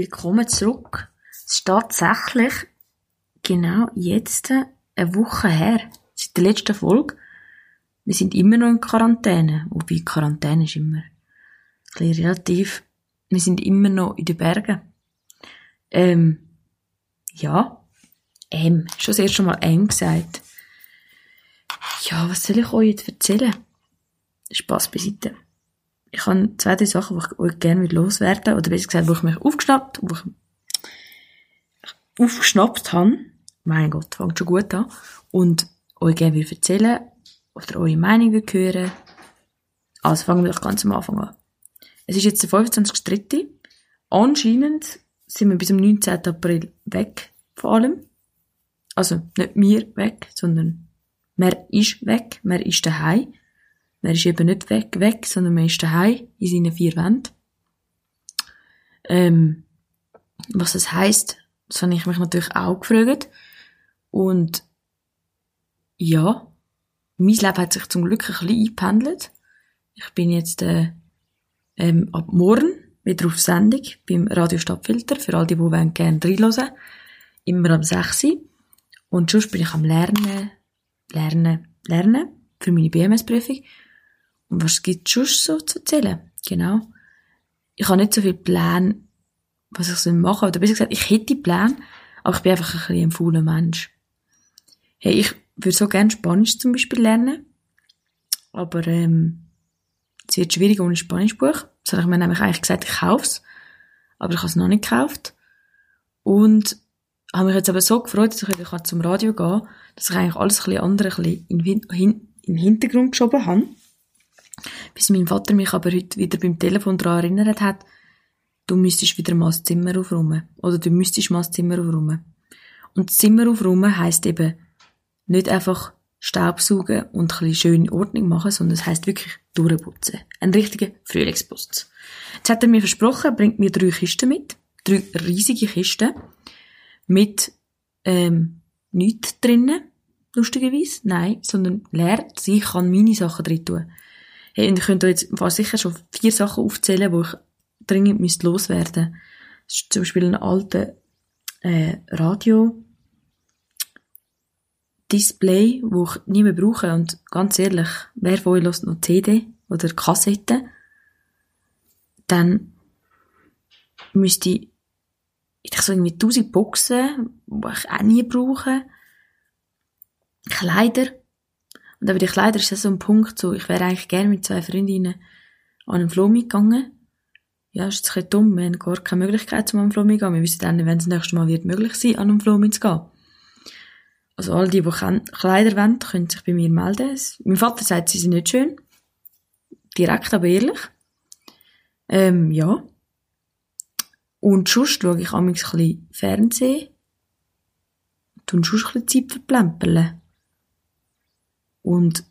Willkommen zurück. Es ist tatsächlich genau jetzt eine Woche her, seit der letzten Folge. Wir sind immer noch in Quarantäne. Wobei Quarantäne ist immer ein relativ. Wir sind immer noch in den Bergen. Ähm, ja. Ähm, schon das erste Mal ähm gesagt. Ja, was soll ich euch jetzt erzählen? Spaß beiseite. Ich habe zwei, drei Sachen, die ich euch gerne loswerden Oder besser gesagt, wo ich mich aufgeschnappt, wo ich aufgeschnappt habe. Mein Gott, fängt schon gut an. Und euch gerne will erzählen oder eure Meinung will hören. Also fangen wir doch ganz am Anfang an. Es ist jetzt der 25.3. Anscheinend sind wir bis zum 19. April weg von allem. Also nicht wir weg, sondern man ist weg, man ist daheim. Man ist eben nicht weg, weg, sondern man ist daheim in seinen vier Wänden. Ähm, was das heisst, das habe ich mich natürlich auch gefragt. Und ja, mein Leben hat sich zum Glück ein bisschen eingependelt. Ich bin jetzt äh, ähm, ab morgen wieder auf Sendung beim Radio Stadtfilter, für all die, die wollen, gerne reinhören. Immer am 6 Und sonst bin ich am Lernen, Lernen, Lernen für meine BMS-Prüfung. Was gibt's sonst so zu erzählen? Genau. Ich habe nicht so viel Pläne, was ich so machen Oder besser gesagt, ich hätte Pläne, aber ich bin einfach ein bisschen ein fauler Mensch. Hey, ich würde so gerne Spanisch zum Beispiel lernen. Aber, ähm, es wird schwierig ohne Spanischbuch. Das habe ich mir nämlich eigentlich gesagt, ich kaufe es. Aber ich habe es noch nicht gekauft. Und habe mich jetzt aber so gefreut, dass ich wieder zum Radio gehen kann, dass ich eigentlich alles ein bisschen andere ein bisschen in, in den Hintergrund geschoben habe. Bis mein Vater mich aber heute wieder beim Telefon daran erinnert hat, du müsstest wieder mal das Zimmer aufräumen. Oder du müsstest mal das Zimmer aufräumen. Und das Zimmer aufräumen heisst eben nicht einfach Staubsaugen und ein bisschen schöne Ordnung machen, sondern es heisst wirklich durchputzen. Ein richtiger Frühlingsputz. Jetzt hat er mir versprochen, er bringt mir drei Kisten mit. Drei riesige Kisten. Mit, ähm, nichts drinnen. Lustigerweise. Nein, sondern leer. Ich kann meine Sachen drin tun. Hey, und ich könnte jetzt sicher schon vier Sachen aufzählen, wo ich dringend müsste loswerden. Ist zum Beispiel ein alter äh, Radio Display, wo ich nie mehr brauche. Und ganz ehrlich, wer von euch lässt noch CD oder Kassette? Dann müsste ich, ich so irgendwie tausend Boxen, die ich auch nie brauche. Kleider, und aber die Kleider ist ja so ein Punkt, so, ich wäre eigentlich gerne mit zwei Freundinnen an einen Floh mitgegangen. Ja, ist jetzt ein bisschen dumm, wir haben gar keine Möglichkeit, zum an einen Floh mitzugehen. Wir wissen dann, wenn es das nächste Mal wird möglich sein, an einen Floh mitzugehen. Also all die, die Kleider wollen, können sich bei mir melden. Mein Vater sagt, sie sind nicht schön. Direkt, aber ehrlich. Ähm, ja. Und sonst schaue ich amigs ein bisschen Fernsehen. Und sonst ein bisschen Zeit verplempern. Und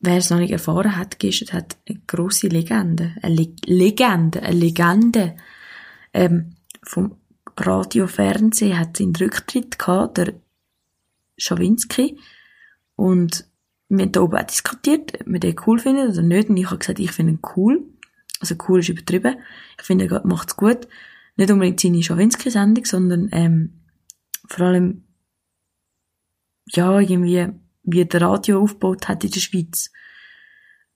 wer es noch nicht erfahren hat, gestern hat eine grosse Legende, eine Le Legende, eine Legende ähm, vom Radio Fernsehen hat seinen Rücktritt gehabt, der Schawinski. Und wir haben da oben auch diskutiert, ob wir den cool finden oder nicht. Und ich habe gesagt, ich finde ihn cool. Also cool ist übertrieben. Ich finde, er macht's gut. Nicht unbedingt seine Schawinski-Sendung, sondern ähm, vor allem ja, irgendwie wie er Radio aufgebaut hat in der Schweiz.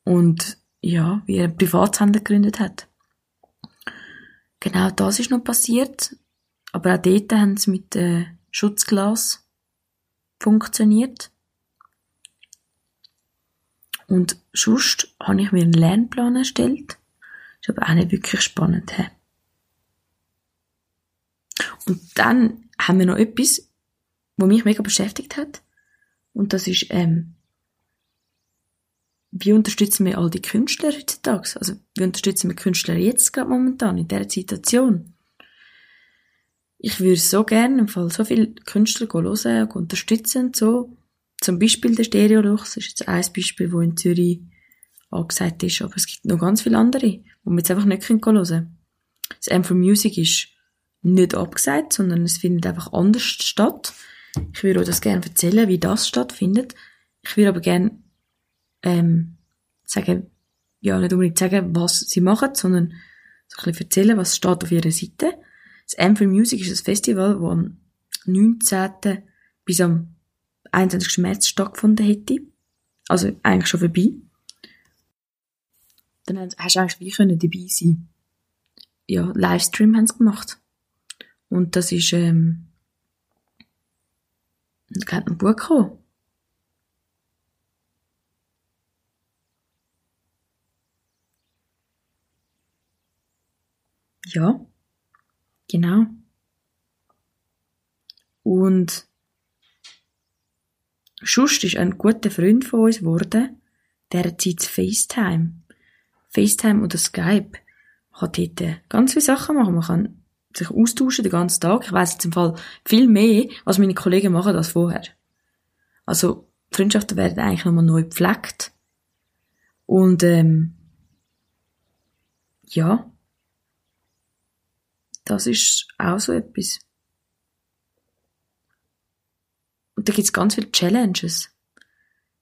Und ja, wie er einen Privatsender gegründet hat. Genau das ist noch passiert. Aber auch dort haben sie mit äh, Schutzglas funktioniert. Und sonst habe ich mir einen Lernplan erstellt. Ist aber auch nicht wirklich spannend. He? Und dann haben wir noch etwas, was mich mega beschäftigt hat. Und das ist, ähm, wie unterstützen wir all die Künstler heutzutage? Also, wie unterstützen wir Künstler jetzt gerade momentan, in dieser Situation? Ich würde so gerne im Fall so viele Künstler hören und unterstützen so. Zum Beispiel der Stereolux ist jetzt ein Beispiel, wo in Zürich angesagt ist, aber es gibt noch ganz viele andere, wo wir jetzt einfach nicht hören können. Das M for Music ist nicht abgesagt, sondern es findet einfach anders statt. Ich würde euch das gerne erzählen, wie das stattfindet. Ich würde aber gerne ähm, sagen, ja, nicht unbedingt sagen, was sie machen, sondern so ein bisschen erzählen, was steht auf ihrer Seite. Das Amphil Music ist ein Festival, das am 19. bis am 21. März stattgefunden hätte. Also eigentlich schon vorbei. Dann hast du eigentlich wie können dabei sein. Ja, Livestream haben sie gemacht. Und das ist, ähm, da hat ein Buch gekommen. Ja, genau. Und Schust ist ein guter Freund von uns geworden, der Zeit FaceTime. FaceTime oder Skype. Kann dort ganz viele Sachen machen. Man kann sich austauschen den ganzen Tag. Ich weiss jetzt im Fall viel mehr, was meine Kollegen machen als vorher. Also, Freundschaften werden eigentlich nochmal neu gepflegt. Und, ähm, ja, das ist auch so etwas. Und da gibt's ganz viele Challenges.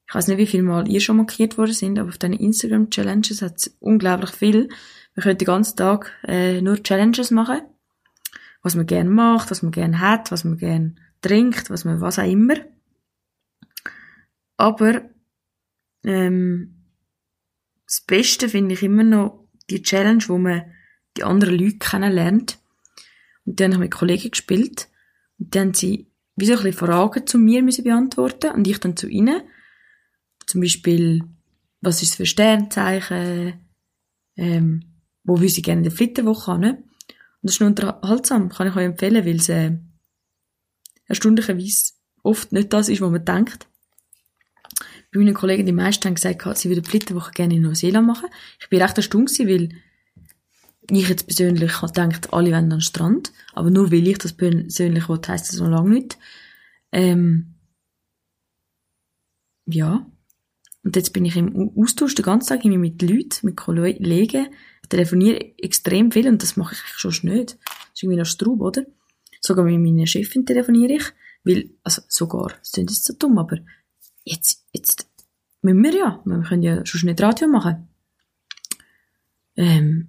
Ich weiß nicht, wie viel Mal ihr schon markiert worden sind, aber auf deinen Instagram-Challenges hat es unglaublich viel. Wir können den ganzen Tag äh, nur Challenges machen. Was man gern macht, was man gern hat, was man gern trinkt, was man was auch immer. Aber ähm, das Beste finde ich immer noch die Challenge, wo man die anderen Leute kennenlernt. Und dann habe ich mit Kollegen gespielt. Und dann haben sie wie so ein bisschen Fragen zu mir müssen beantworten und ich dann zu ihnen. Zum Beispiel, was ist es für Sternzeichen? Ähm, wo will sie gerne in der Flitterwoche haben? Und das ist unterhaltsam, kann ich euch empfehlen, weil es äh, erstaunlicherweise oft nicht das ist, was man denkt. Bei meinen Kollegen, die meisten haben gesagt, sie würden die Flitterwoche gerne in Neuseeland machen. Ich bin recht erstaunt weil ich jetzt persönlich gedacht, alle wollen an den Strand, aber nur weil ich das persönlich will, heisst das noch lange nicht. Ähm, ja. Und jetzt bin ich im Austausch den ganzen Tag mit Leuten, mit Kollegen. Telefoniere extrem viel und das mache ich eigentlich schon nicht. Das ist irgendwie noch Straub, oder? Sogar mit meiner Chefin telefoniere ich, weil, also sogar, das klingt jetzt so dumm, aber jetzt, jetzt müssen wir ja, wir können ja schon nicht Radio machen. Ähm,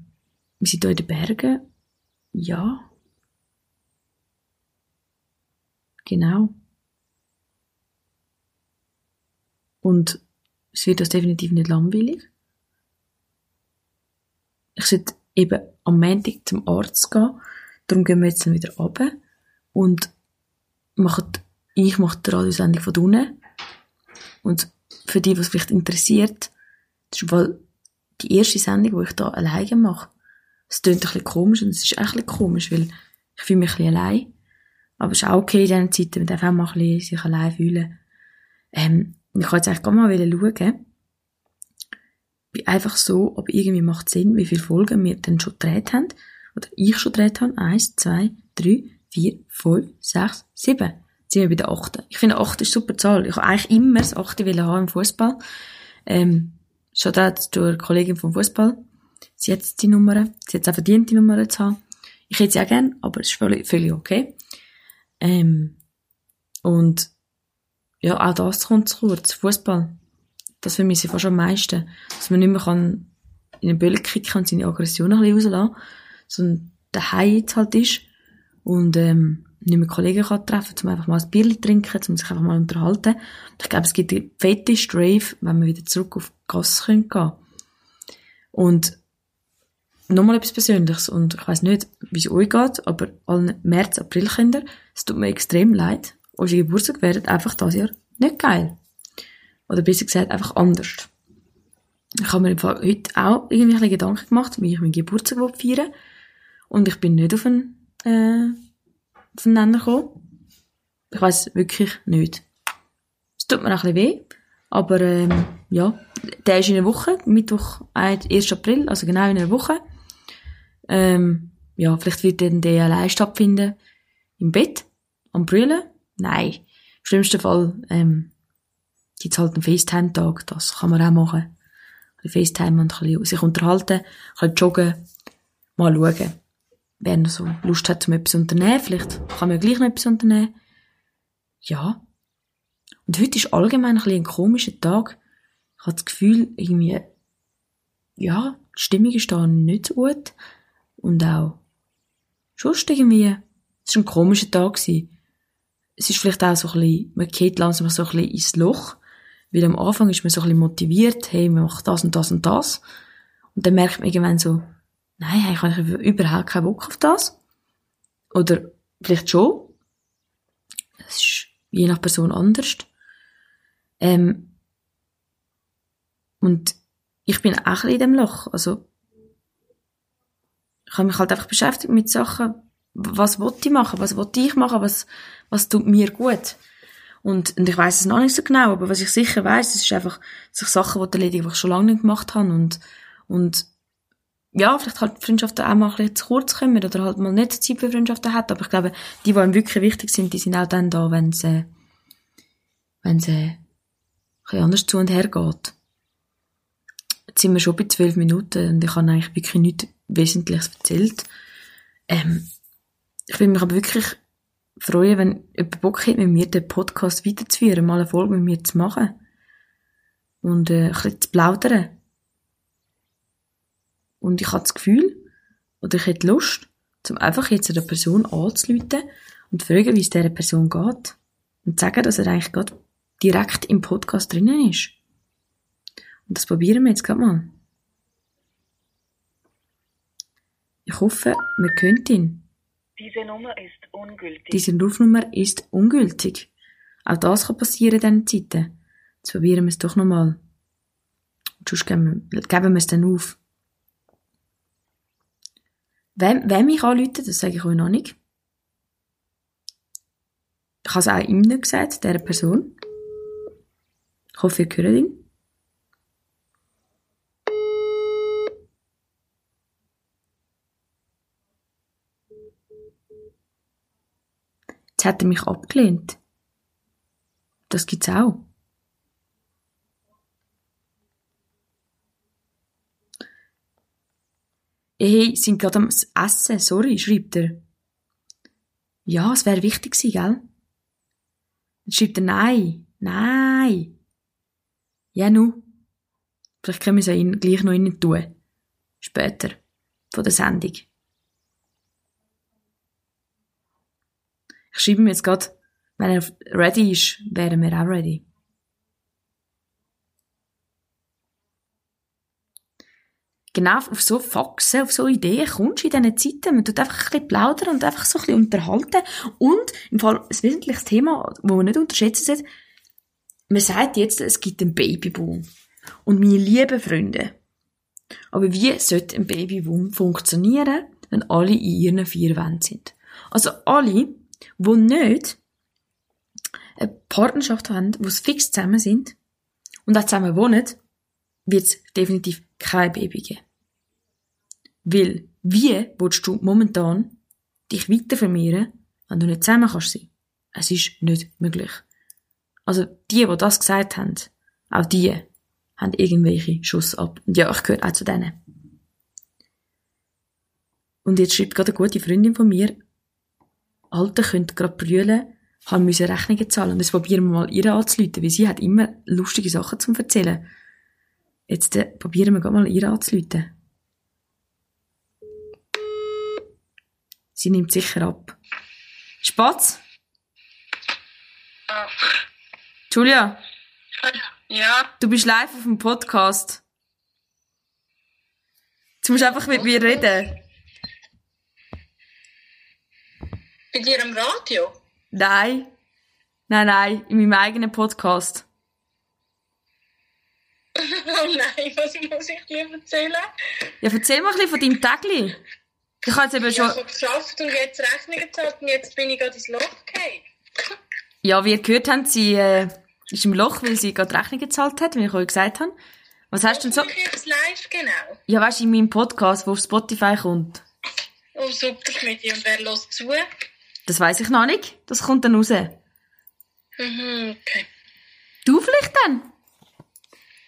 wir sind hier in den Bergen. Ja. Genau. Und es wird uns definitiv nicht langweilig. Ich sollte eben am Montag zum Arzt gehen. Darum gehen wir jetzt dann wieder runter. Und machen, ich mache die Radiosendung von unten. Und für die, was vielleicht interessiert, das ist weil die erste Sendung, die ich da alleine mache. Es klingt ein bisschen komisch und es ist auch ein bisschen komisch, weil ich fühle mich ein bisschen allein. Aber es ist auch okay in diesen Zeiten, man darf auch mal ein bisschen sich allein fühlen. Ähm, ich kann jetzt eigentlich gerade mal schauen, einfach so, ob irgendwie macht Sinn, wie viele Folgen wir denn schon gedreht haben. Oder ich schon gedreht habe. Eins, zwei, drei, vier, fünf, sechs, sieben. Jetzt sind wir bei der achten. Ich finde, acht ist super Zahl. Ich habe eigentlich immer das achte haben im Fußball. Ähm, schon da zur Kollegin vom Fußball sie hat die Nummer, sie hat auch verdient, die Nummer zu haben. Ich hätte sie auch gerne, aber es ist völlig, völlig okay. Ähm, und ja, auch das kommt zu kurz. Fußball. Das vermisse ich fast am meisten. Dass man nicht mehr kann in den Böllen kicken und seine Aggression ein bisschen rauslassen, sondern daheim jetzt halt ist und ähm, nicht mehr Kollegen kann treffen, um einfach mal ein Bier zu trinken, um sich einfach mal unterhalten. Ich glaube, es gibt die fette Strave, wenn wir wieder zurück auf die Gasse gehen können. Und nochmal etwas Persönliches und ich weiß nicht, wie es euch geht, aber allen März, April Kinder, es tut mir extrem leid. Eure Geburtstag werden einfach das Jahr nicht geil. Oder besser gesagt, einfach anders. Ich habe mir im Fall heute auch irgendwie ein Gedanken gemacht, wie ich meinen Geburtstag feiern Und ich bin nicht auf einen, äh, auf einen Nenner gekommen. Ich weiß wirklich nicht. Es tut mir ein bisschen weh. Aber, ähm, ja. Der ist in einer Woche. Mittwoch, 1. April, also genau in einer Woche. Ähm, ja, vielleicht wird dann der allein stattfinden. Im Bett? Am Brüllen? Nein. Im schlimmsten Fall, ähm, gibt's halt einen FaceTime-Tag. Das kann man auch machen. Ein FaceTime und ein bisschen sich unterhalten, bisschen joggen, mal schauen. Wer noch so Lust hat, um etwas zu unternehmen, vielleicht kann man ja gleich noch etwas unternehmen. Ja. Und heute ist allgemein ein ein komischer Tag. Ich habe das Gefühl, irgendwie, ja, die Stimmung ist da nicht so gut Und auch sonst irgendwie, es war ein komischer Tag. Gewesen. Es ist vielleicht auch so ein bisschen, man geht langsam so ein bisschen ins Loch. Weil am Anfang ist man so ein bisschen motiviert, hey, man macht das und das und das. Und dann merkt man irgendwann so, nein, ich habe überhaupt keinen Bock auf das. Oder vielleicht schon. Es ist je nach Person anders. Ähm, und ich bin auch ein in dem Loch. Also, ich habe mich halt einfach beschäftigt mit Sachen, was wollte ich machen, was wollte ich machen, was, was tut mir gut. Und, und ich weiß es noch nicht so genau, aber was ich sicher weiß, ist einfach, dass ich Sachen erledigen, die ich schon lange nicht gemacht habe und, und, ja, vielleicht halt Freundschaften auch mal ein bisschen zu kurz kommen oder halt mal nicht Zeit für Freundschaften hat, aber ich glaube, die, die einem wirklich wichtig sind, die sind auch dann da, wenn es, äh, wenn es, äh, ein anders zu und her geht. Jetzt sind wir schon bei zwölf Minuten und ich habe eigentlich wirklich nichts Wesentliches erzählt. Ähm, ich will mich aber wirklich freuen, wenn jemand Bock hat, mit mir den Podcast weiterzuführen, mal eine Folge mit mir zu machen. Und äh, ein bisschen zu plaudern. Und ich habe das Gefühl, oder ich hätte Lust, zum einfach jetzt einer Person anzuleiten und zu fragen, wie es dieser Person geht. Und zu sagen, dass er eigentlich gerade direkt im Podcast drinnen ist. Und das probieren wir jetzt gerade mal. Ich hoffe, wir können ihn. Diese Nummer ist ungültig. Diese Rufnummer ist ungültig. Auch das kann passieren in diesen Zeiten. Jetzt probieren wir es doch nochmal. Sonst geben wir, geben wir es dann auf. Wem, wem ich anrufe, das sage ich euch noch nicht. Ich habe es auch ihm nicht gesagt, dieser Person. Ich hoffe, ihr hört ihn. Jetzt hat er mich abgelehnt. Das gibt's auch. Hey, sind gerade am Essen, sorry, schreibt er. Ja, es wäre wichtig gewesen, gell? Dann schreibt er, nein, nein. Ja, nu. Vielleicht können wir es ja gleich noch innen tun. Später. Von der Sendung. Ich schreibe mir jetzt gerade, wenn er ready ist, wären wir auch ready. Genau auf so Faxen, auf so Ideen kommst du in diesen Zeiten. Man tut einfach ein bisschen plaudern und einfach so ein bisschen unterhalten. Und im Fall ein wesentliches Thema, das man nicht unterschätzen sollte, man sagt jetzt, es gibt einen Babyboom. Und meine lieben Freunde, aber wie sollte ein Babyboom funktionieren, wenn alle in ihren vier Wänden sind? Also alle, die nicht eine Partnerschaft haben, wo sie fix zusammen sind und auch zusammen wohnen, wird es definitiv kein Baby geben. Weil, wie willst du momentan dich weiter vermehren, wenn du nicht zusammen kannst sein? Es ist nicht möglich. Also, die, die das gesagt haben, auch die, haben irgendwelche Schuss ab. Und ja, ich gehöre auch zu denen. Und jetzt schreibt gerade eine gute Freundin von mir, Alter könnt gerade brüllen, haben müssen Rechnungen zahlen. Und jetzt probieren wir mal ihr anzuleiten, weil sie hat immer lustige Sachen zum erzählen. Jetzt äh, probieren wir gerade mal ihr anzuleiten. Sie nimmt sicher ab. Spatz? Ah, Julia, ja, du bist live auf dem Podcast. Jetzt musst du einfach mit mir reden. Bei dir am Radio? Nein. Nein, nein, in meinem eigenen Podcast. oh nein, was muss ich dir erzählen? Ja, erzähl mal ein bisschen von deinem Tagli. Ich habe jetzt eben Ich schon... habe geschafft und jetzt Rechnungen gezahlt und jetzt bin ich gerade ins Loch gefallen. Ja, wie ihr gehört habt, sie äh, ist im Loch, weil sie gerade Rechnung gezahlt hat, wie ich euch gesagt habe. Was hast du denn so... Ich jetzt live, genau. Ja, weißt du, in meinem Podcast, wo auf Spotify kommt. Oh, super, Schmidt. Und wer lässt zu? Das weiß ich noch nicht. Das kommt dann raus. Mhm, okay. Du vielleicht dann?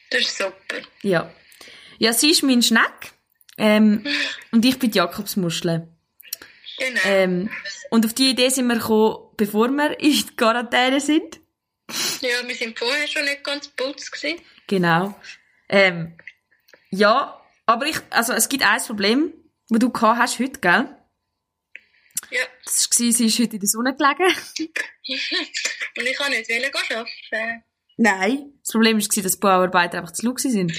Das ist super. Ja. Ja, sie ist mein Schneck. Ähm, und ich bin die Jakobsmuschel. Genau. Ähm, und auf die Idee sind wir gekommen, bevor wir in die Quarantäne sind. Ja, wir sind vorher schon nicht ganz putz gewesen. Genau. Ähm, ja, aber ich, also es gibt ein Problem. die du gehabt hast heute, gell? Ja. Das war, sie ist heute in der Sonne gelegen. Und ich kann nicht wollen gehen arbeiten. Nein. Das Problem war, dass die Bauarbeiter einfach zu laut waren.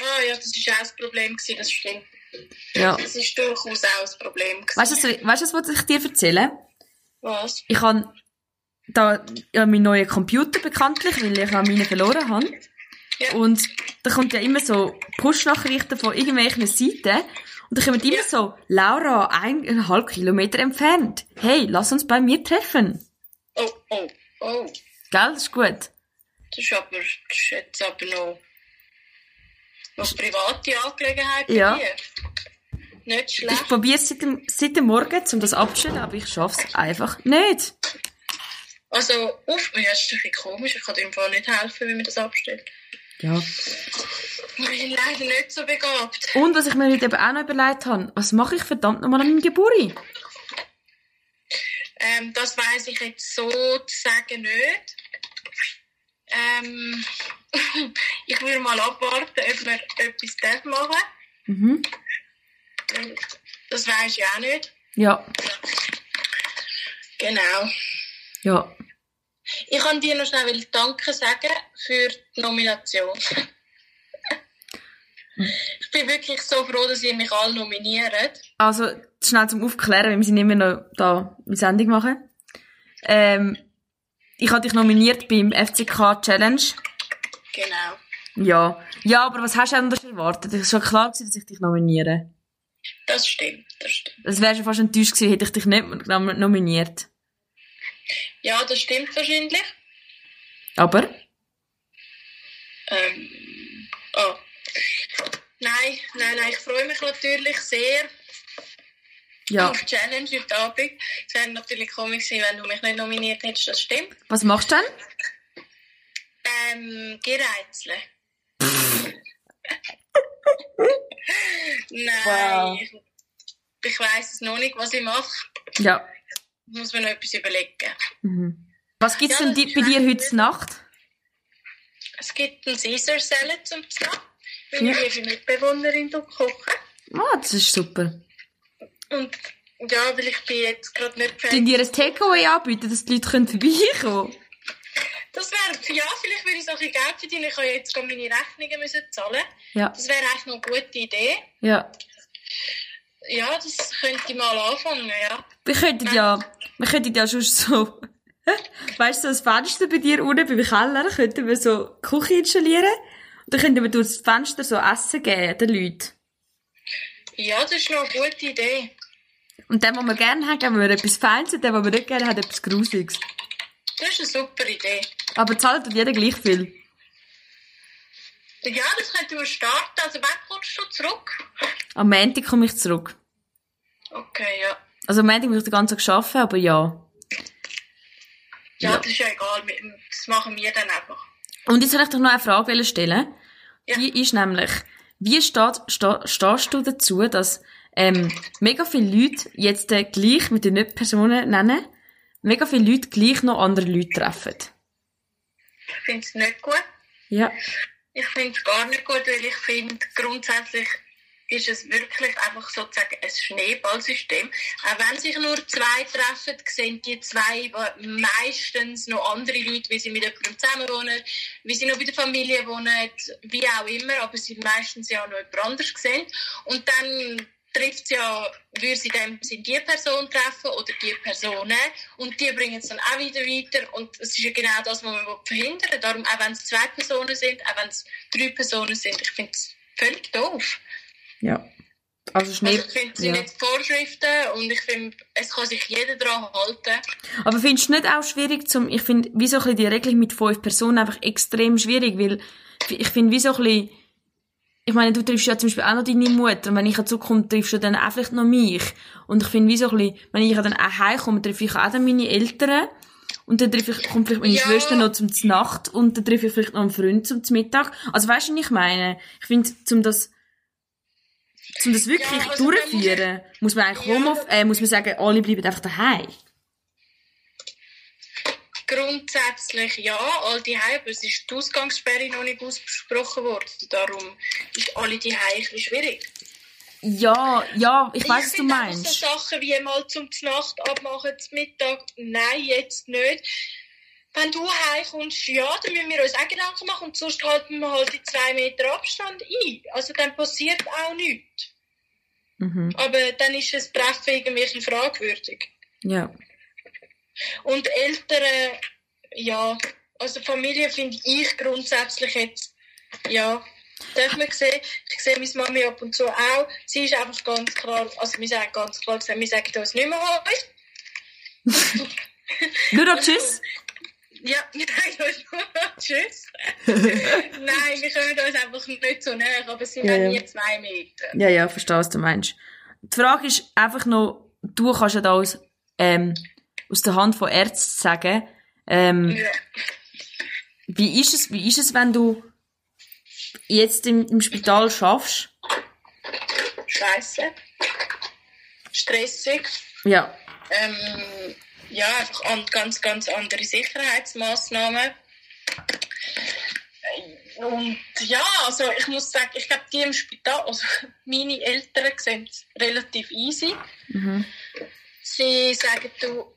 Ah ja, das war auch das Problem, das stimmt. Ja. Das ist durchaus auch ein Problem. gewesen. Weißt du, was- weißt was ich dir erzählen? Was? Ich habe da ja, meinen neuen Computer bekanntlich, weil ich an meinen verloren habe. Ja. Und da kommt ja immer so Push-Nachrichten von irgendwelchen Seiten. Und da kommen immer Ja. so, Laura, eineinhalb Kilometer entfernt. Hey, lass uns bei mir treffen. Oh, oh, oh. Gell, das ist gut. Das ist aber, das ist jetzt aber noch, noch private Angelegenheit bei Ja. dir. Nicht Ich schlecht. probiere seit dem, seit dem Morgen, um das abzustellen, aber ich schaff's einfach nicht. Also, uff, ja, das ist ein bisschen komisch. Ich kann dir im Fall nicht helfen, wie man das abstellt. Ja. Ich bin leider nicht so begabt. Und was ich mir heute eben auch noch überlegt habe, was mache ich verdammt nochmal an meinem Geburtstag? Ähm, das weiß ich jetzt so zu sagen nicht. Ähm, ich würde mal abwarten, ob wir etwas darf machen Mhm. Weil Das weiß ich auch nicht. Ja. Genau. Ja. Ich kann dir noch schnell Danke sagen für die Nomination. ich bin wirklich so froh, dass ihr mich alle nominiert. Also, schnell zum Aufklären, weil wir sind immer noch da eine Sendung machen. Ähm, ich habe dich nominiert beim FCK Challenge. Genau. Ja. Ja, aber was hast du anders erwartet? Es war schon klar, gewesen, dass ich dich nominiere. Das stimmt, das stimmt. Das wäre schon fast enttäuscht gewesen, hätte ich dich nicht nom- nominiert. Ja, das stimmt wahrscheinlich. Aber? Ähm, oh. Nein, nein, nein, ich freue mich natürlich sehr Ja. auf die Challenge heute Abend. Es wäre natürlich komisch gewesen, wenn du mich nicht nominiert hättest, das stimmt. Was machst du denn? Ähm, gereizle. Nein, Wow. ich, ich weiss es noch nicht, was ich mache. Ja. Ich muss mir noch etwas überlegen. Mhm. Was gibt's Ja, denn das di- ist bei dir heute Nacht? Es gibt einen Caesar Salad zum Snack. Meine Ja. liebe Mitbewohnerin tut kochen. Ah, das ist super. Und ja, weil ich bin jetzt gerade nicht fertig. dir ein Takeaway anbieten, dass die Leute können vorbeikommen Das wäre, ja, vielleicht würde ich so ein bisschen Geld verdienen. Ich habe jetzt meine Rechnungen müssen zahlen. Ja. Das wäre eigentlich noch eine gute Idee. Ja. Ja, das könnte ich mal anfangen, ja. Wir könnten ja, wir könnten ja schon so, weißt du, so ein Fenster bei dir unten beim Keller, könnten wir so Küche installieren. Und dann könnten wir durch das Fenster so Essen geben, den Leuten. Ja, das ist noch eine gute Idee. Und den, was wir gerne haben, geben wir etwas Feines und den, was wir nicht gerne haben, etwas Grusiges. Das ist eine super Idee. Aber zahlt jeder gleich viel. Ja, das könnten wir starten. Also, wann kommst du zurück? Am Montag komme ich zurück. Okay, ja. Also am Montag muss ich den ganzen Tag arbeiten, aber ja. Ja, Ja. das ist ja egal. Das machen wir dann einfach. Und jetzt soll ich doch noch eine Frage stellen. Ja. Die ist nämlich, wie steht, sta, stehst du dazu, dass ähm, mega viele Leute jetzt äh, gleich, mit den nicht Personen nennen, mega viele Leute gleich noch andere Leute treffen? Ich finde es nicht gut. Ja. Ich finde es gar nicht gut, weil ich finde, grundsätzlich ist es wirklich einfach sozusagen ein Schneeballsystem. Auch wenn sich nur zwei treffen, sehen die zwei meistens noch andere Leute, wie sie mit jemandem zusammen wohnen, wie sie noch bei der Familie wohnen, wie auch immer, aber sie meistens ja noch jemand anders sehen. Und dann trifft ja, würde sie dem Sinn die Person treffen oder die Personen und die bringen es dann auch wieder weiter und es ist ja genau das, was man verhindern will. Darum, auch wenn es zwei Personen sind, auch wenn es drei Personen sind, ich finde es völlig doof. Ja. Also Schnee. Also ich finde sie ja. nicht Vorschriften und ich finde, es kann sich jeder daran halten. Aber findest du nicht auch schwierig zum, ich finde, wie so ein bisschen die Regelung mit fünf Personen einfach extrem schwierig, weil ich finde, wie so ein bisschen, ich meine, du triffst ja zum Beispiel auch noch deine Mutter und wenn ich zurückkomme, triffst du dann auch vielleicht noch mich. Und ich finde, wie so ein bisschen, wenn ich dann auch heimkomme, treffe ich auch dann meine Eltern und dann treffe ich, kommt vielleicht meine Ja. Schwester noch zum Nacht und dann treffe ich vielleicht noch einen Freund zum Mittag. Also weißt du, was ich meine? Ich finde, zum das, zum das wirklich Ja, also man muss durchführen, muss man eigentlich Ja. Home äh, muss man sagen, alle bleiben einfach daheim. Grundsätzlich ja, all die aber es ist die Ausgangssperre noch nicht ausgesprochen worden. Darum ist alle die ein bisschen schwierig. Ja, ja, ich weiß, was du meinst. so Sachen wie mal zum Nacht abmachen, zum Mittag, nein, jetzt nicht. Wenn du heimkommst, ja, dann müssen wir uns auch Gedanken machen und sonst halten wir halt die zwei Meter Abstand ein. Also dann passiert auch nichts. Mhm. Aber dann ist das Treffen irgendwie fragwürdig. Ja. Und Eltern, ja, also Familie finde ich grundsätzlich jetzt, ja, darf man sehen. Ich sehe meine Mami ab und zu auch. Sie ist einfach ganz klar, also wir sagen ganz klar, wir sagen uns nicht mehr Hallo. Nur noch Tschüss. Ja, wir sagen uns nur noch Tschüss. Nein, wir kommen uns einfach nicht so näher, aber es sind Ja, auch ja. nie zwei Meter. Ja, ja, verstehe, was du meinst. Die Frage ist einfach noch, du kannst ja da aus, ähm, aus der Hand von Ärzten sagen, ähm, Ja. wie ist es, wie ist es, wenn du jetzt im, im Spital schaffst? Scheiße. Stressig. Ja. ähm, ja, einfach an, ganz, ganz andere Sicherheitsmaßnahmen. Und ja, also ich muss sagen, ich glaube, die im Spital, also meine Eltern sehen es relativ easy. Mhm. Sie sagen, du,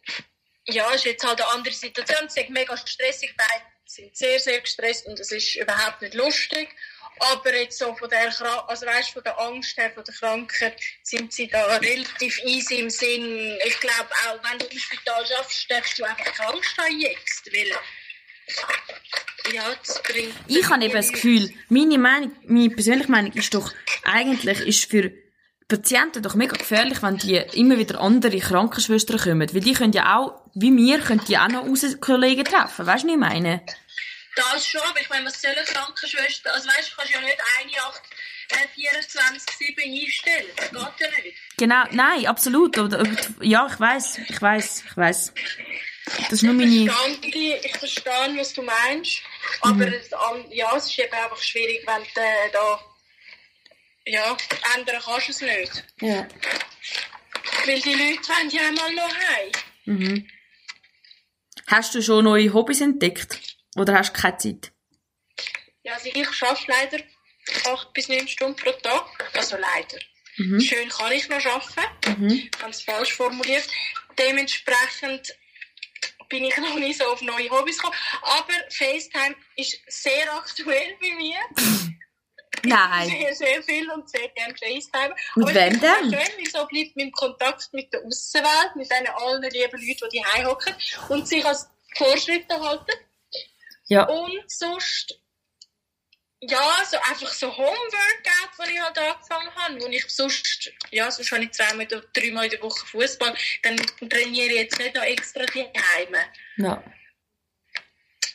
ja, ist jetzt halt eine andere Situation, sie sind mega stressig, beide sind sehr, sehr gestresst und es ist überhaupt nicht lustig. Aber jetzt so von der, also weißt, von der Angst her, von der Krankheit, sind sie da relativ easy im Sinn. Ich glaube auch, wenn du im Spital schaffst, darfst du einfach keine Angst haben jetzt, weil, ja, das bringt... Ich habe eben das Gefühl, meine Meinung, meine persönliche Meinung ist doch, eigentlich ist für Patienten doch mega gefährlich, wenn die immer wieder andere Krankenschwestern kommen. Weil die können ja auch, wie wir, können die auch noch Außenkollegen treffen. Weißt du, was ich meine? Das schon, aber ich meine, was sollen Krankenschwestern, also weißt du, kannst ja nicht eine 8, äh, 24-7 einstellen, das geht ja nicht. Genau, nein, absolut. Oder, ja, ich weiß, ich weiß, ich weiß. Das ist nur meine, Ich verstehe, ich verstehe, was du meinst, aber es, an- ja, es ist eben einfach schwierig, wenn du äh, da, ja, ändern kannst du es nicht. ja. Weil die Leute wollen ja einmal noch heim. Mhm. Hast du schon neue Hobbys entdeckt? Oder hast du keine Zeit? Ja, also ich arbeite leider 8 bis 9 Stunden pro Tag, also leider. Mhm. Schön kann ich noch arbeiten. Mhm. ganz falsch formuliert. Dementsprechend bin ich noch nicht so auf neue Hobbys gekommen. Aber FaceTime ist sehr aktuell bei mir. Nein. Sehr, sehr viel und sehr gerne FaceTime. Mit Aber wem denn? Schön, wieso bleibt mein Kontakt mit der Außenwelt, mit diesen allen lieben Leuten, die hier hocken und sich als Vorschriften halten. Ja. Und sonst, ja, so einfach so Homeworkout, die ich halt angefangen habe, wo ich sonst, ja, sonst habe ich zweimal oder dreimal in der Woche Fußball, dann trainiere ich jetzt nicht noch extra die Heime. Ja.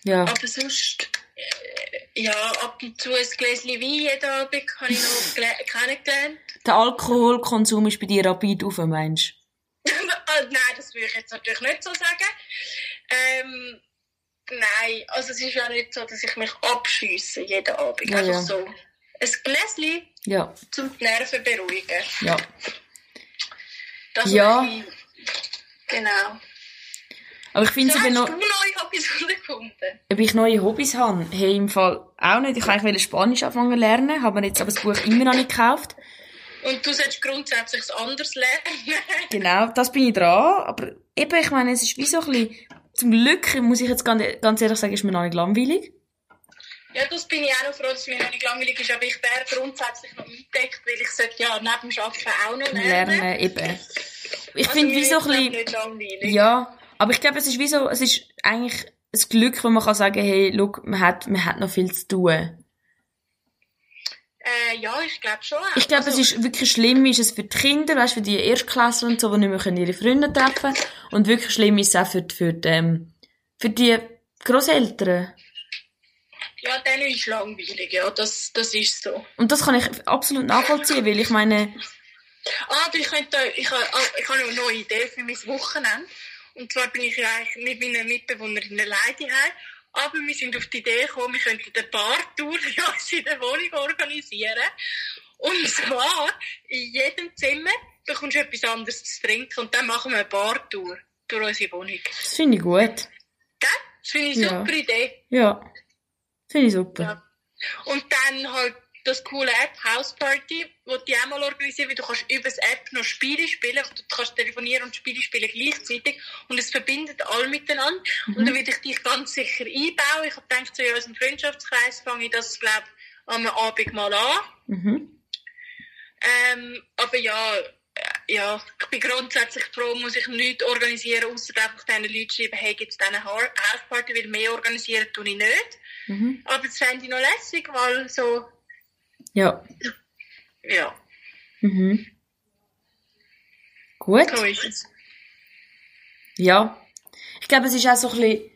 Ja. Aber sonst, äh, ja, ab und zu ein Gläschen Wein jeden Abend habe ich noch kennengelernt. Der Alkoholkonsum ist bei dir rapid auf, meinst Ah, Nein, das würde ich jetzt natürlich nicht so sagen. Ähm, nein, also es ist ja nicht so, dass ich mich abschiesse jeden Abend. Ja, Einfach ja. so ein Gläschen? Ja. zum Nerven beruhigen. Ja. Das Ja. Genau. Aber ich finde es hast eben du noch, neue Hobbys gefunden? ob ich neue Hobbys habe. Hey, im Fall auch nicht. Ich wollte eigentlich Spanisch anfangen lernen, habe mir jetzt aber das Buch immer noch nicht gekauft. Und du solltest grundsätzlich anders lernen. Genau, das bin ich dran. Aber eben, ich meine, es ist wie so ein bisschen, zum Glück, muss ich jetzt ganz, ganz ehrlich sagen, ist mir noch nicht langweilig. ja, das bin ich auch noch froh, dass mir noch nicht langweilig ist, aber ich wäre grundsätzlich noch eingedeckt, weil ich sollte ja neben dem Arbeiten auch noch lernen. Lernen, eben. Ich Also, finde, wie so ein bisschen, nicht langweilig. ja, aber ich glaube, es ist wie so, es ist eigentlich ein Glück, wenn man kann sagen, hey, look, man hat, man hat noch viel zu tun. Äh, ja, ich glaube schon. Ich glaube, es ist wirklich schlimm, ist es für die Kinder, weißt, für die Erstklässler und so, die nicht mehr können ihre Freunde treffen Und wirklich schlimm ist es auch für, die- für, die, ähm, für die Grosseltern. Ja, dann ist langweilig, ja, das, das ist so. Und das kann ich absolut nachvollziehen, weil ich meine, Ah, aber ich könnte, ich habe, ah, ich habe noch eine neue Idee für mein Wochenende. Und zwar bin ich ja eigentlich mit meinen Mitbewohnerinnen alleine heim. Aber wir sind auf die Idee gekommen, wir könnten eine Bartour in der Wohnung organisieren. Und zwar, in jedem Zimmer bekommst du etwas anderes zu trinken und dann machen wir eine Bartour durch unsere Wohnung. das finde ich gut. Gell? Das finde ich eine Ja. super Idee. Ja. Finde ich super. Ja. Und dann halt das coole App House Party, wo die auch mal organisieren, weil du kannst über das App noch Spiele spielen, du kannst telefonieren und Spiele spielen gleichzeitig und es verbindet alle miteinander mhm. und da würde ich dich ganz sicher einbauen. Ich habe gedacht, so in unserem Freundschaftskreis fange ich das, glaube ich, am Abend mal an. Mhm. Ähm, aber ja, äh, ja, ich bin grundsätzlich froh, muss ich nichts organisieren, außer einfach diesen Leuten schreiben, hey, gibt es eine Houseparty, weil mehr organisieren tue ich nicht. Mhm. Aber das fände ich noch lässig, weil so... Ja. Ja. Mhm. Gut. So ist es. Ja. Ich glaube, es ist auch so ein bisschen,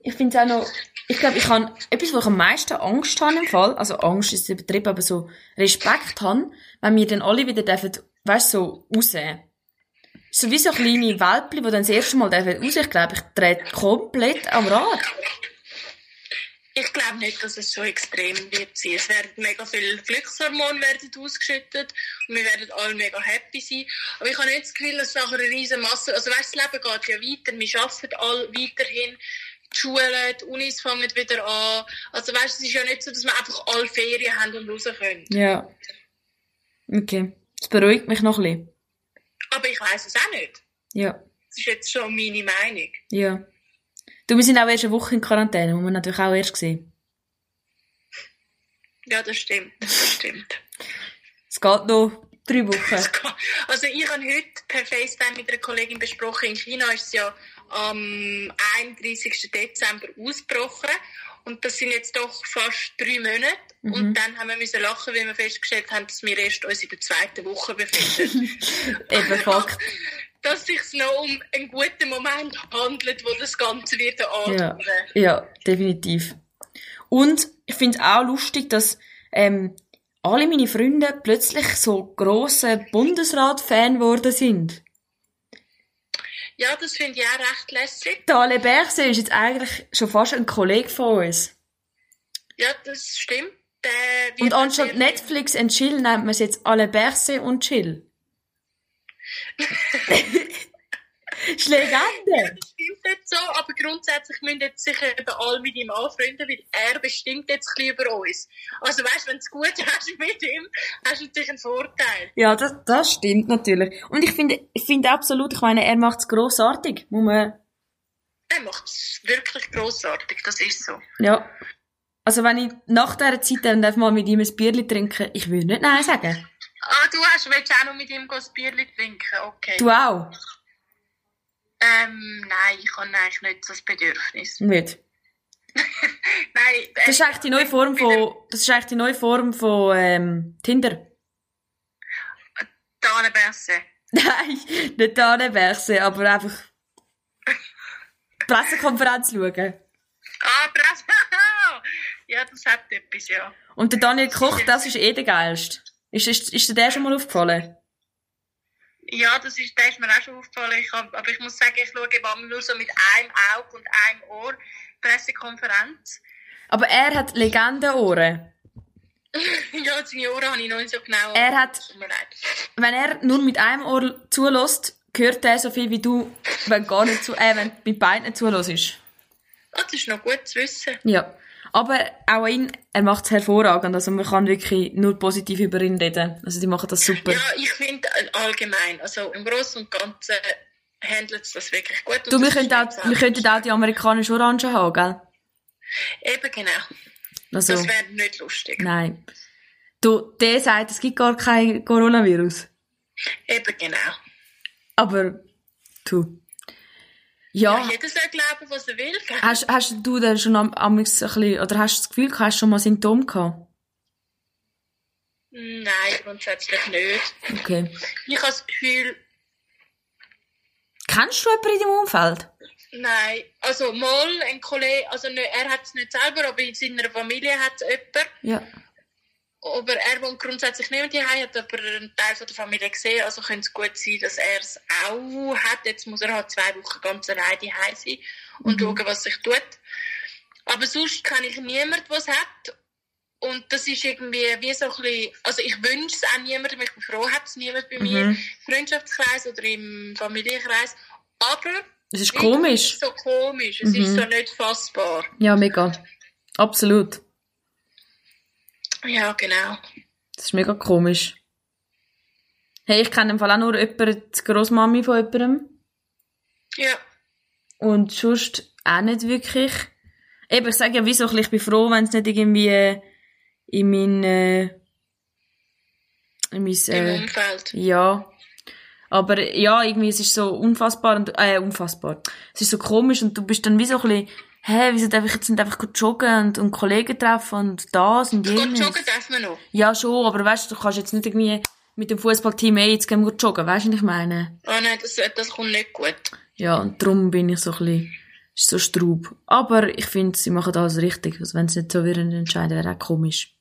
ich finde es auch noch, ich glaube, ich habe etwas, wo ich am meisten Angst habe im Fall, also Angst ist übertrieben, aber so Respekt habe, wenn wir dann alle wieder dürfen, weißt so raus. So wie so kleine Welpen, die dann das erste Mal dürfen raus, ich glaube, ich drehe komplett am Rad. Ich glaube nicht, dass es so extrem wird sein. Es werden mega viele Glückshormone werden ausgeschüttet und wir werden alle mega happy sein. Aber ich habe nicht das Gefühl, dass es nachher eine riesen Masse, also weißt, das Leben geht ja weiter, wir arbeiten alle weiterhin, die Schulen, die Unis fangen wieder an. Also weißt, es ist ja nicht so, dass wir einfach alle Ferien haben und raus können. Ja. Okay. Das beruhigt mich noch ein bisschen. Aber ich weiß es auch nicht. Ja. Das ist jetzt schon meine Meinung. Ja. Du, wir sind auch erst eine Woche in Quarantäne, muss man natürlich auch erst sehen. Ja, das stimmt. Das stimmt. es geht noch drei Wochen. Also ich habe heute per FaceTime mit einer Kollegin besprochen, in China ist es ja am 31. Dezember ausgebrochen und das sind jetzt doch fast drei Monate. Mhm. Und dann haben wir müssen lachen, weil wir festgestellt haben, dass wir erst uns in der zweiten Woche befinden. Eben Fakt. Dass es sich noch um einen guten Moment handelt, wo das Ganze wird anfangen. Ja, ja, definitiv. Und ich finde es auch lustig, dass ähm, alle meine Freunde plötzlich so grosse Bundesrat-Fan geworden sind. Ja, das finde ich auch recht lässig. Der Ale Berse ist jetzt eigentlich schon fast ein Kollege von uns. Ja, das stimmt. und anstatt Netflix und Chill nennt man es jetzt Ale Berse und Chill. Ja, das stimmt nicht so, aber grundsätzlich müssen jetzt sicher eben alle mit ihm anfreunden, weil er bestimmt jetzt ein bisschen über uns. Also weißt, wenn du es gut hast mit ihm, hast du natürlich einen Vorteil. Ja, das, das stimmt natürlich. Und ich finde, ich finde absolut, ich meine, er macht es grossartig, muss man... Er macht es wirklich grossartig, das ist so. Ja. Also wenn ich nach dieser Zeit dann mal mit ihm ein Bierchen trinken, ich will nicht Nein sagen. Ah, du hast, willst auch noch mit ihm ein Bierchen trinken, okay. Du auch? Ähm, nein, ich habe eigentlich nicht das Bedürfnis. Nicht? nein. Äh, das ist eigentlich die neue Form von, das ist eigentlich die neue Form von, ähm, Tinder. Daneberse. Nein, nicht Daneberse, aber einfach Pressekonferenz schauen. Ah, Presse, ja, das hat etwas, ja. Und der Daniel Koch, das ist eh der geilste. Ist, ist, ist dir der schon mal aufgefallen? Ja, das ist, der ist mir auch schon aufgefallen. Ich hab, aber ich muss sagen, ich schaue eben nur so mit einem Auge und einem Ohr Pressekonferenz. Aber er hat Legendenohren. ja, seine Ohren habe ich noch nicht so genau. Er hat, wenn er nur mit einem Ohr zulässt, hört er so viel wie du, wenn gar nicht zu, äh, wenn mit beiden zulässt. Oh, das ist noch gut zu wissen. Ja. Aber auch ihn, er macht es hervorragend. Also man kann wirklich nur positiv über ihn reden. Also die machen das super. Ja, ich finde äh, allgemein, also im Großen und Ganzen handelt es das wirklich gut. Du, wir, könnten auch, wir könnten auch die amerikanischen Orangen haben, gell? Eben genau. Also, das wäre nicht lustig. Nein. Du, der sagt, es gibt gar kein Coronavirus. Eben genau. Aber, du. Ja. ja jeder soll glauben, was er will. Hast, hast du denn schon am, am ein bisschen, oder hast du das Gefühl, hast du schon mal Symptome gehabt? Nein, grundsätzlich nicht. Okay. Ich habe das Gefühl... Kennst du jemanden in deinem Umfeld? Nein, also mal ein Kollege, also nicht, er hat es nicht selber, aber in seiner Familie hat es jemanden. Ja. Aber er wohnt grundsätzlich nicht daheim, hat aber einen Teil von der Familie gesehen, also könnte es gut sein, dass er es auch hat. Jetzt muss er halt zwei Wochen ganz alleine daheim sein und mhm. schauen, was sich tut. Aber sonst kann ich niemanden, der es hat. Und das ist irgendwie wie so ein bisschen, also ich wünsche es auch niemandem, ich bin froh, hat es niemand bei mhm. mir im Freundschaftskreis oder im Familienkreis. Aber es ist komisch. Es ist so komisch, es mhm. ist so nicht fassbar. Ja, mega. Absolut. Ja, genau. Das ist mega komisch. Hey, ich kenne im Fall auch nur jemanden, die Grossmami von jemandem. Ja. Und sonst auch nicht wirklich. Eben, ich sage ja, wieso, ich bin froh, wenn es nicht irgendwie äh, in mein, äh, in mein, Im äh, Umfeld. ja. Aber ja, irgendwie, es ist so unfassbar und, äh, unfassbar. Es ist so komisch und du bist dann wie so ein bisschen, hä, wieso darf ich jetzt nicht einfach gut joggen und, und Kollegen treffen und das und Gut jenes? joggen darf man noch. Ja, schon, aber weißt du, du kannst jetzt nicht irgendwie mit dem Fußballteam eh jetzt gehen wir joggen, weißt du, was ich meine? Oh nein, das, das kommt nicht gut. Ja, und darum bin ich so ein bisschen, ist so straub. Aber ich finde, sie machen alles richtig. Also wenn sie nicht so würden entscheiden, wäre auch komisch.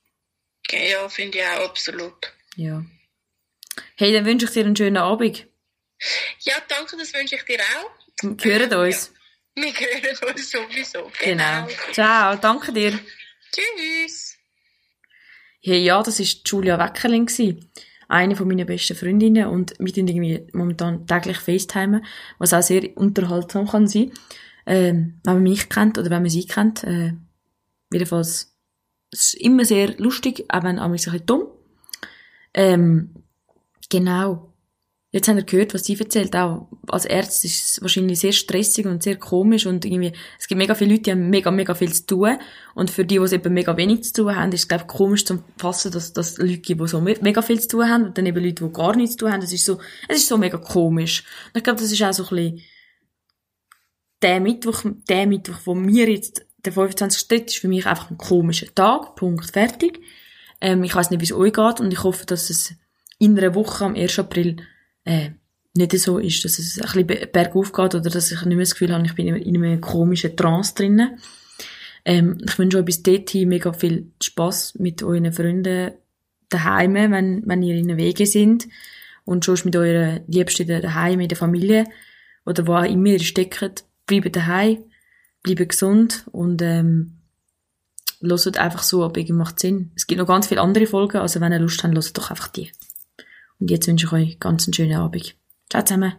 Okay, Ja, finde ich auch absolut. Ja. Hey, dann wünsche ich dir einen schönen Abend. Ja, danke, das wünsche ich dir auch. Wir hören uns. Wir hören uns sowieso. Genau. Ciao, danke dir. Tschüss. Hey, ja, das war Julia Weckerling. Eine von meinen besten Freundinnen und wir tun irgendwie momentan täglich FaceTimen, was auch sehr unterhaltsam kann sein. Ähm, wenn man mich kennt oder wenn man sie kennt. Äh, jedenfalls, es ist immer sehr lustig, auch wenn auch ein bisschen dumm. Ähm, genau. Jetzt haben wir gehört, was sie erzählt. Auch als Ärzte ist es wahrscheinlich sehr stressig und sehr komisch und irgendwie, es gibt mega viele Leute, die haben mega, mega viel zu tun. Und für die, die es eben mega wenig zu tun haben, ist es, glaube ich, komisch zu fassen, dass, dass Leute gibt, die so me- mega viel zu tun haben und dann eben Leute, die gar nichts zu tun haben. Es ist so, es ist so mega komisch. Und ich glaube, das ist auch so ein bisschen der Mittwoch, der Mittwoch, wo mir jetzt, der 25. Dritt ist für mich einfach ein komischer Tag. Punkt. Fertig. Ähm, ich weiß nicht, wie es euch geht und ich hoffe, dass es in einer Woche am 1. April äh, nicht so ist, dass es ein bisschen be- bergauf geht oder dass ich nicht mehr das Gefühl habe, ich bin in einem komischen Trance drinnen. Ähm, ich wünsche euch bis dorthin mega viel Spass mit euren Freunden daheim, wenn, wenn ihr in den Wege sind und schon mit euren Liebsten daheim in der Familie oder wo auch immer ihr steckt, bleibt daheim, bleibt gesund und ähm, hört einfach so, ob irgendwie macht Sinn. Es gibt noch ganz viele andere Folgen, also wenn ihr Lust habt, hört doch einfach die. Und jetzt wünsche ich euch ganz einen schönen Abend. Ciao zusammen.